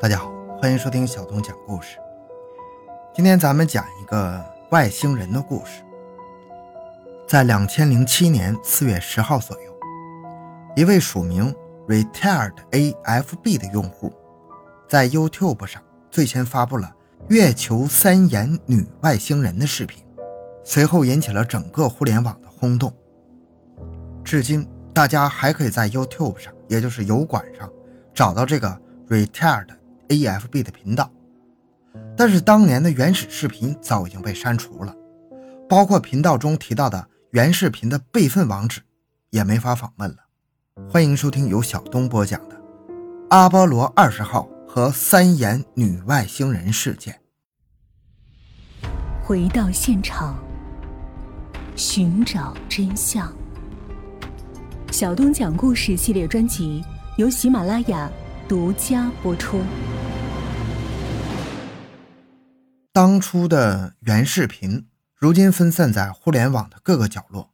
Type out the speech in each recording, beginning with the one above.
大家好，欢迎收听小东讲故事。今天咱们讲一个外星人的故事。在两千零七年四月十号左右，一位署名 “retired AFB” 的用户，在 YouTube 上最先发布了月球三眼女外星人的视频，随后引起了整个互联网的轰动。至今，大家还可以在 YouTube 上，也就是油管上，找到这个 “retired”。AFB 的频道，但是当年的原始视频早已经被删除了，包括频道中提到的原视频的备份网址也没法访问了。欢迎收听由小东播讲的《阿波罗二十号和三眼女外星人事件》。回到现场，寻找真相。小东讲故事系列专辑由喜马拉雅独家播出。当初的原视频，如今分散在互联网的各个角落。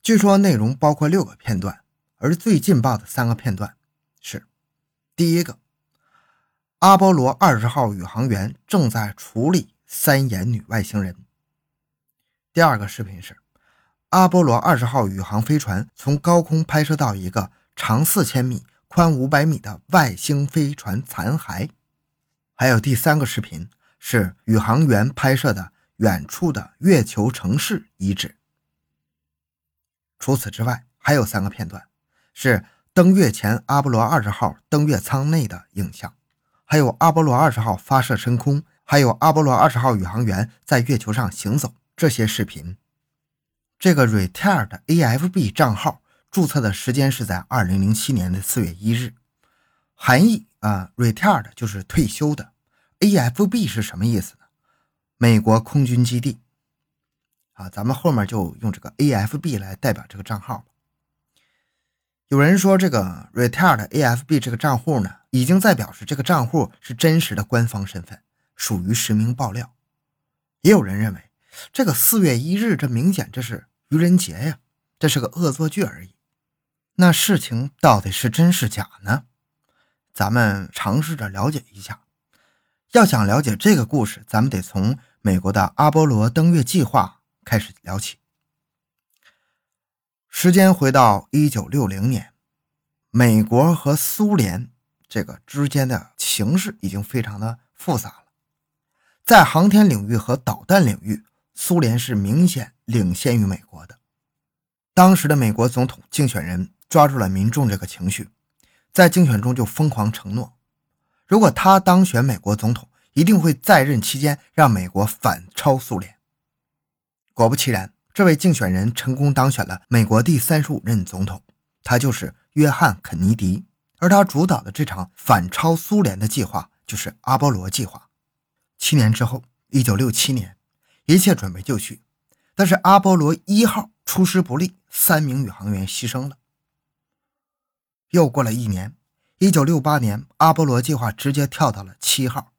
据说内容包括六个片段，而最劲爆的三个片段是：第一个，阿波罗二十号宇航员正在处理三眼女外星人；第二个视频是阿波罗二十号宇航飞船从高空拍摄到一个长四千米、宽五百米的外星飞船残骸；还有第三个视频。是宇航员拍摄的远处的月球城市遗址。除此之外，还有三个片段，是登月前阿波罗二十号登月舱内的影像，还有阿波罗二十号发射升空，还有阿波罗二十号宇航员在月球上行走。这些视频，这个 retired AFB 账号注册的时间是在二零零七年的四月一日，含义啊，retired 就是退休的。AFB 是什么意思呢？美国空军基地啊，咱们后面就用这个 AFB 来代表这个账号。有人说这个 retired AFB 这个账户呢，已经在表示这个账户是真实的官方身份，属于实名爆料。也有人认为这个四月一日，这明显这是愚人节呀，这是个恶作剧而已。那事情到底是真是假呢？咱们尝试着了解一下。要想了解这个故事，咱们得从美国的阿波罗登月计划开始聊起。时间回到一九六零年，美国和苏联这个之间的形势已经非常的复杂了。在航天领域和导弹领域，苏联是明显领先于美国的。当时的美国总统竞选人抓住了民众这个情绪，在竞选中就疯狂承诺。如果他当选美国总统，一定会在任期间让美国反超苏联。果不其然，这位竞选人成功当选了美国第三十五任总统，他就是约翰·肯尼迪。而他主导的这场反超苏联的计划就是阿波罗计划。七年之后，一九六七年，一切准备就绪，但是阿波罗一号出师不利，三名宇航员牺牲了。又过了一年。一九六八年，阿波罗计划直接跳到了七号。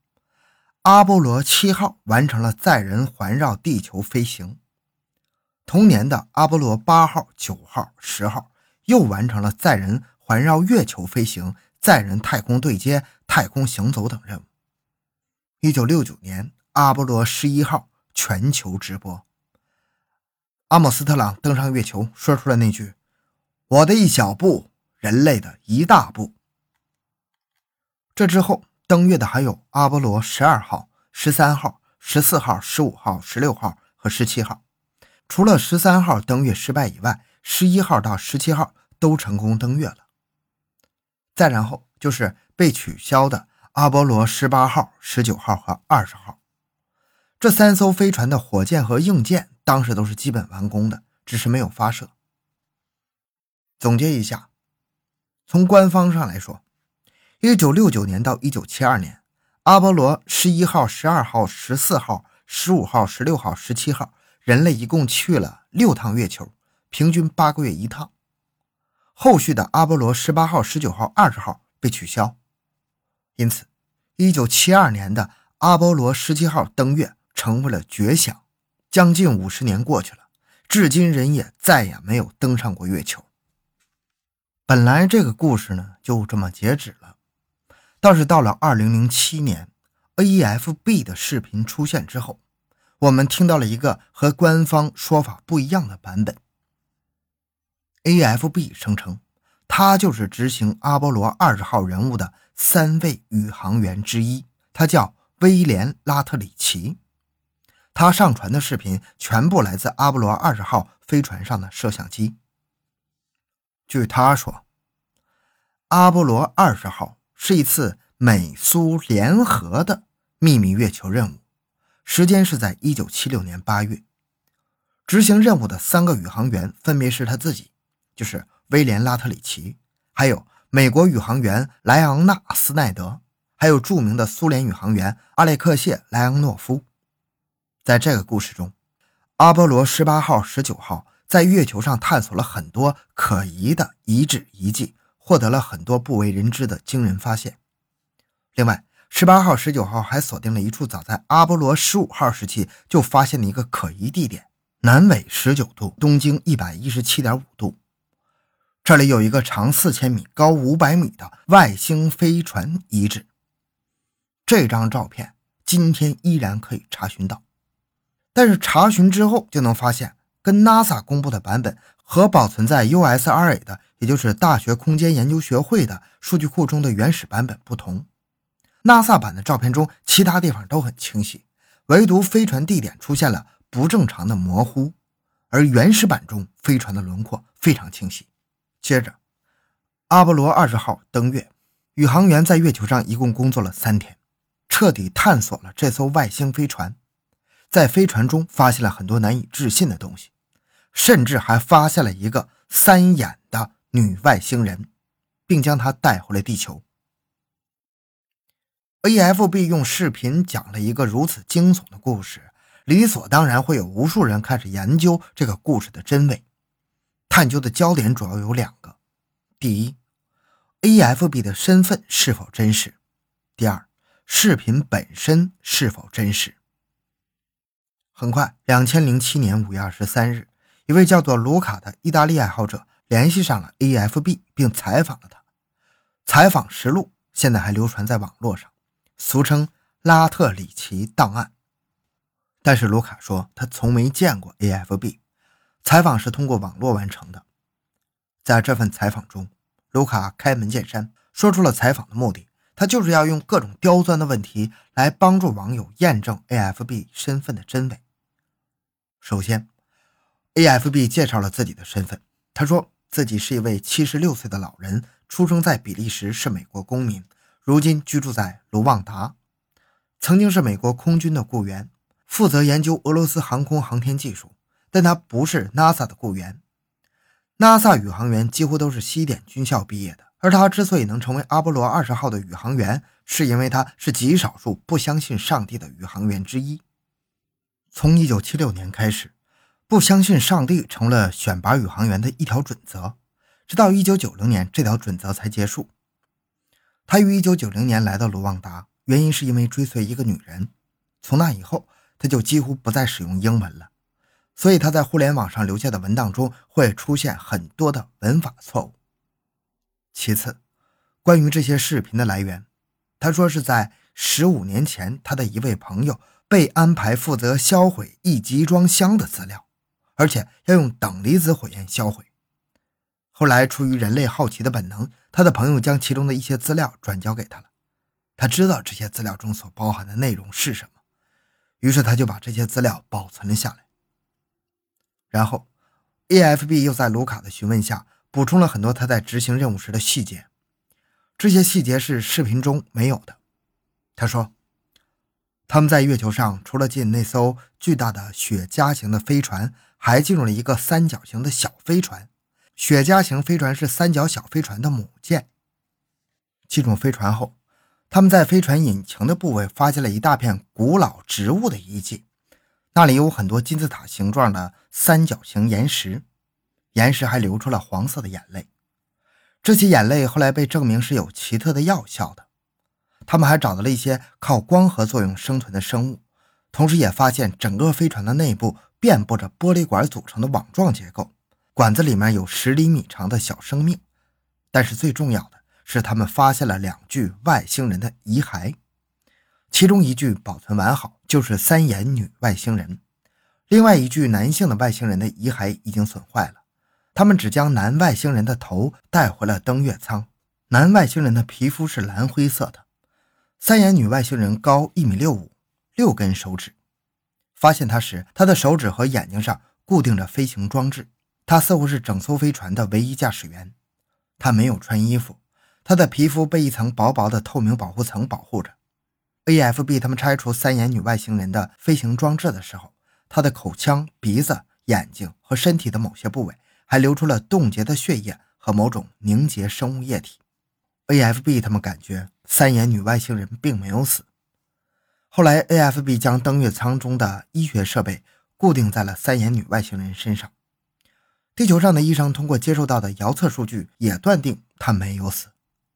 阿波罗七号完成了载人环绕地球飞行。同年的阿波罗八号、九号、十号又完成了载人环绕月球飞行、载人太空对接、太空行走等任务。一九六九年，阿波罗十一号全球直播，阿姆斯特朗登上月球，说出了那句：“我的一小步，人类的一大步。”这之后登月的还有阿波罗十二号、十三号、十四号、十五号、十六号和十七号。除了十三号登月失败以外，十一号到十七号都成功登月了。再然后就是被取消的阿波罗十八号、十九号和二十号。这三艘飞船的火箭和硬件当时都是基本完工的，只是没有发射。总结一下，从官方上来说。一九六九年到一九七二年，阿波罗十一号、十二号、十四号、十五号、十六号、十七号，人类一共去了六趟月球，平均八个月一趟。后续的阿波罗十八号、十九号、二十号被取消，因此，一九七二年的阿波罗十七号登月成为了绝响。将近五十年过去了，至今人也再也没有登上过月球。本来这个故事呢，就这么截止了。倒是到了二零零七年，AFB 的视频出现之后，我们听到了一个和官方说法不一样的版本。AFB 声称，他就是执行阿波罗二十号任务的三位宇航员之一，他叫威廉·拉特里奇。他上传的视频全部来自阿波罗二十号飞船上的摄像机。据他说，阿波罗二十号是一次美苏联合的秘密月球任务，时间是在一九七六年八月。执行任务的三个宇航员分别是他自己，就是威廉·拉特里奇，还有美国宇航员莱昂纳斯奈德，还有著名的苏联宇航员阿列克谢莱昂诺夫。在这个故事中，阿波罗十八号、十九号在月球上探索了很多可疑的遗址遗迹，获得了很多不为人知的惊人发现。另外，十八号、十九号还锁定了一处早在阿波罗十五号时期就发现的一个可疑地点——南纬十九度、东经一百一十七点五度，这里有一个长四千米、高五百米的外星飞船遗址。这张照片今天依然可以查询到。但是查询之后就能发现，跟 NASA 公布的版本和保存在 USRA 的，也就是大学空间研究学会的数据库中的原始版本不同。NASA 版的照片中，其他地方都很清晰，唯独飞船地点出现了不正常的模糊，而原始版中飞船的轮廓非常清晰。接着，阿波罗二十号登月，宇航员在月球上一共工作了三天，彻底探索了这艘外星飞船。在飞船中发现了很多难以置信的东西，甚至还发现了一个三眼的女外星人，并将她带回了地球。AFB 用视频讲了一个如此惊悚的故事，理所当然会有无数人开始研究这个故事的真伪。探究的焦点主要有两个：第一，AFB 的身份是否真实；第二，视频本身是否真实。很快，两千零七年五月二十三日，一位叫做卢卡的意大利爱好者联系上了 AFB，并采访了他。采访实录现在还流传在网络上，俗称“拉特里奇档案”。但是卢卡说他从没见过 AFB，采访是通过网络完成的。在这份采访中，卢卡开门见山说出了采访的目的，他就是要用各种刁钻的问题来帮助网友验证 AFB 身份的真伪。首先，AFB 介绍了自己的身份。他说自己是一位七十六岁的老人，出生在比利时，是美国公民，如今居住在卢旺达，曾经是美国空军的雇员，负责研究俄罗斯航空航天技术。但他不是 NASA 的雇员，NASA 宇航员几乎都是西点军校毕业的，而他之所以能成为阿波罗二十号的宇航员，是因为他是极少数不相信上帝的宇航员之一。从一九七六年开始，不相信上帝成了选拔宇航员的一条准则，直到一九九零年，这条准则才结束。他于一九九零年来到卢旺达，原因是因为追随一个女人。从那以后，他就几乎不再使用英文了，所以他在互联网上留下的文档中会出现很多的文法错误。其次，关于这些视频的来源，他说是在十五年前，他的一位朋友。被安排负责销毁一集装箱的资料，而且要用等离子火焰销毁。后来，出于人类好奇的本能，他的朋友将其中的一些资料转交给他了。他知道这些资料中所包含的内容是什么，于是他就把这些资料保存了下来。然后，AFB 又在卢卡的询问下补充了很多他在执行任务时的细节，这些细节是视频中没有的。他说。他们在月球上，除了进那艘巨大的雪茄型的飞船，还进入了一个三角形的小飞船。雪茄型飞船是三角小飞船的母舰。进入飞船后，他们在飞船引擎的部位发现了一大片古老植物的遗迹，那里有很多金字塔形状的三角形岩石，岩石还流出了黄色的眼泪。这些眼泪后来被证明是有奇特的药效的。他们还找到了一些靠光合作用生存的生物，同时也发现整个飞船的内部遍布着玻璃管组成的网状结构，管子里面有十厘米长的小生命。但是最重要的是他们发现了两具外星人的遗骸，其中一具保存完好，就是三眼女外星人；另外一具男性的外星人的遗骸已经损坏了。他们只将男外星人的头带回了登月舱。男外星人的皮肤是蓝灰色的，三眼女外星人高一米六五，六根手指。发现他时，他的手指和眼睛上固定着飞行装置。他似乎是整艘飞船的唯一驾驶员。他没有穿衣服，他的皮肤被一层薄薄的透明保护层保护着。AFB 他们拆除三眼女外星人的飞行装置的时候，他的口腔、鼻子、眼睛和身体的某些部位还流出了冻结的血液和某种凝结生物液体。AFB 他们感觉三眼女外星人并没有死。后来，AFB 将登月舱中的医学设备固定在了三眼女外星人身上。地球上的医生通过接受到的遥测数据，也断定他没有死，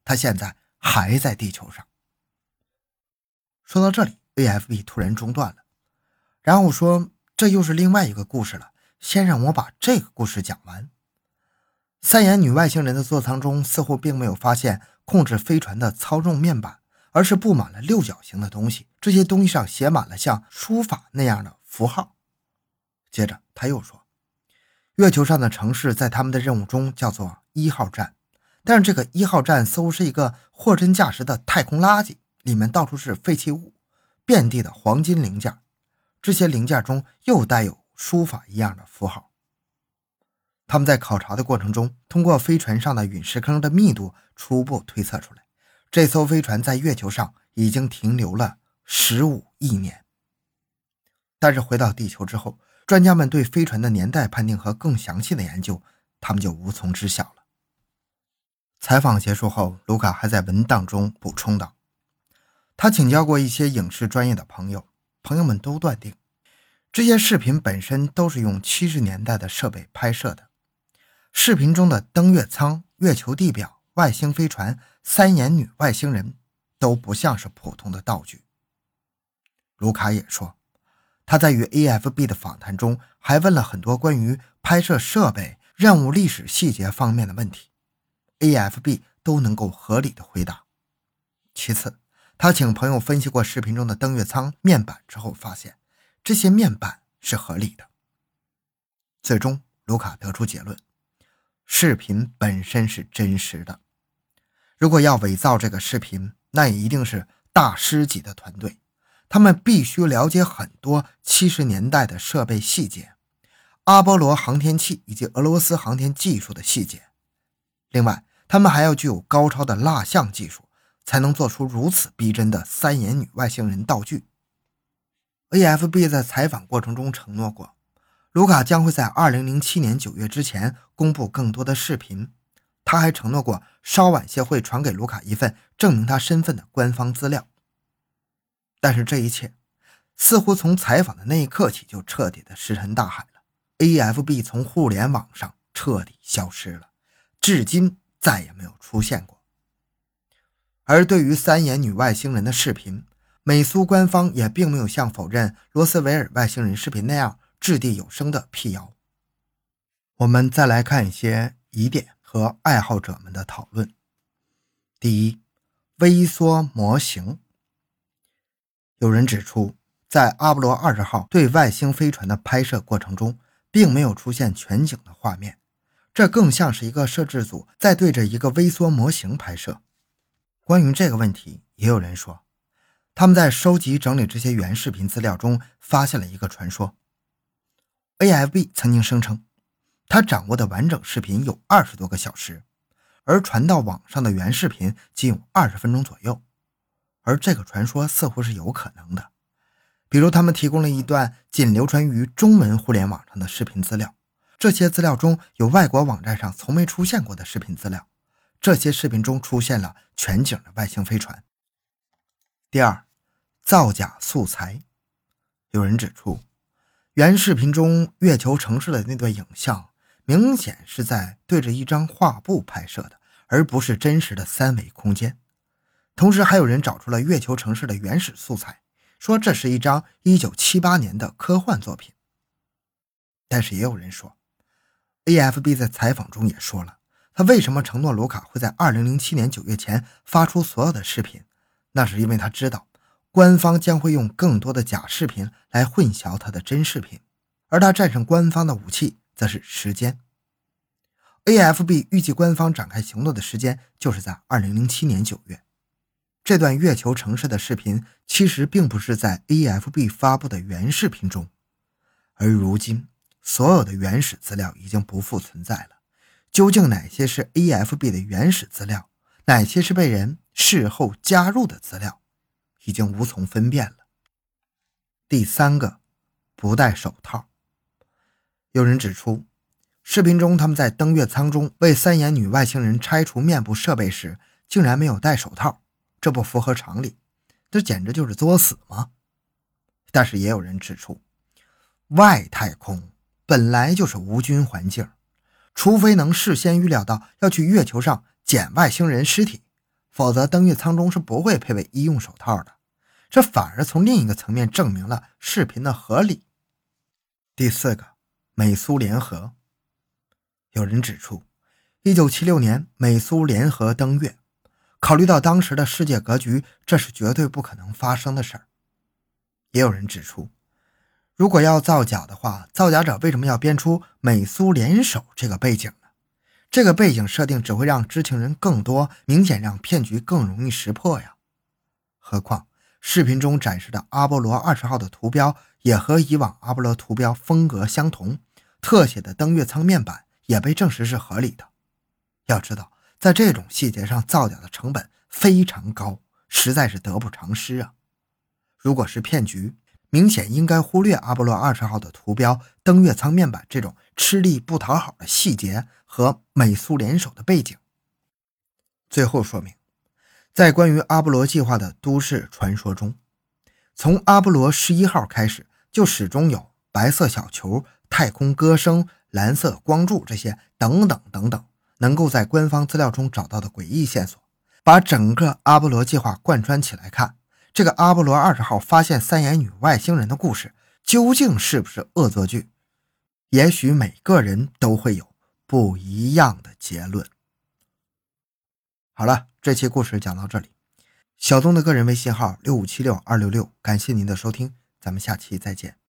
他现在还在地球上。说到这里，AFB 突然中断了，然后说：“这又是另外一个故事了，先让我把这个故事讲完。”三眼女外星人的座舱中似乎并没有发现控制飞船的操纵面板，而是布满了六角形的东西，这些东西上写满了像书法那样的符号。接着他又说。月球上的城市在他们的任务中叫做一号站，但是这个一号站似乎是一个货真价实的太空垃圾，里面到处是废弃物，遍地的黄金零件，这些零件中又带有书法一样的符号。他们在考察的过程中，通过飞船上的陨石坑的密度，初步推测出来，这艘飞船在月球上已经停留了十五亿年。但是回到地球之后。专家们对飞船的年代判定和更详细的研究，他们就无从知晓了。采访结束后，卢卡还在文档中补充道：“他请教过一些影视专业的朋友，朋友们都断定，这些视频本身都是用七十年代的设备拍摄的。视频中的登月舱、月球地表、外星飞船、三眼女外星人，都不像是普通的道具。”卢卡也说。他在与 AFB 的访谈中，还问了很多关于拍摄设备、任务历史细节方面的问题，AFB 都能够合理的回答。其次，他请朋友分析过视频中的登月舱面板之后，发现这些面板是合理的。最终，卢卡得出结论：视频本身是真实的。如果要伪造这个视频，那也一定是大师级的团队。他们必须了解很多七十年代的设备细节，阿波罗航天器以及俄罗斯航天技术的细节。另外，他们还要具有高超的蜡像技术，才能做出如此逼真的三眼女外星人道具。AFB 在采访过程中承诺过，卢卡将会在二零零七年九月之前公布更多的视频。他还承诺过，稍晚些会传给卢卡一份证明他身份的官方资料。但是这一切似乎从采访的那一刻起就彻底的石沉大海了。AFB 从互联网上彻底消失了，至今再也没有出现过。而对于三眼女外星人的视频，美苏官方也并没有像否认罗斯维尔外星人视频那样掷地有声的辟谣。我们再来看一些疑点和爱好者们的讨论。第一，微缩模型。有人指出，在阿波罗二十号对外星飞船的拍摄过程中，并没有出现全景的画面，这更像是一个摄制组在对着一个微缩模型拍摄。关于这个问题，也有人说，他们在收集整理这些原视频资料中发现了一个传说。AFB 曾经声称，他掌握的完整视频有二十多个小时，而传到网上的原视频仅有二十分钟左右。而这个传说似乎是有可能的，比如他们提供了一段仅流传于中文互联网上的视频资料，这些资料中有外国网站上从没出现过的视频资料，这些视频中出现了全景的外星飞船。第二，造假素材，有人指出，原视频中月球城市的那段影像明显是在对着一张画布拍摄的，而不是真实的三维空间。同时，还有人找出了月球城市的原始素材，说这是一张1978年的科幻作品。但是，也有人说，AFB 在采访中也说了，他为什么承诺卢卡会在2007年9月前发出所有的视频？那是因为他知道官方将会用更多的假视频来混淆他的真视频，而他战胜官方的武器则是时间。AFB 预计官方展开行动的时间就是在2007年9月。这段月球城市的视频其实并不是在 AFB 发布的原视频中，而如今所有的原始资料已经不复存在了。究竟哪些是 AFB 的原始资料，哪些是被人事后加入的资料，已经无从分辨了。第三个，不戴手套。有人指出，视频中他们在登月舱中为三眼女外星人拆除面部设备时，竟然没有戴手套。这不符合常理，这简直就是作死吗？但是也有人指出，外太空本来就是无菌环境，除非能事先预料到要去月球上捡外星人尸体，否则登月舱中是不会配备医用手套的。这反而从另一个层面证明了视频的合理。第四个，美苏联合。有人指出，一九七六年美苏联合登月。考虑到当时的世界格局，这是绝对不可能发生的事儿。也有人指出，如果要造假的话，造假者为什么要编出美苏联手这个背景呢？这个背景设定只会让知情人更多，明显让骗局更容易识破呀。何况视频中展示的阿波罗二十号的图标也和以往阿波罗图标风格相同，特写的登月舱面板也被证实是合理的。要知道。在这种细节上造假的成本非常高，实在是得不偿失啊！如果是骗局，明显应该忽略阿波罗二十号的图标、登月舱面板这种吃力不讨好的细节和美苏联手的背景。最后说明，在关于阿波罗计划的都市传说中，从阿波罗十一号开始，就始终有白色小球、太空歌声、蓝色光柱这些等等等等。能够在官方资料中找到的诡异线索，把整个阿波罗计划贯穿起来看，这个阿波罗二十号发现三眼女外星人的故事究竟是不是恶作剧？也许每个人都会有不一样的结论。好了，这期故事讲到这里。小东的个人微信号六五七六二六六，感谢您的收听，咱们下期再见。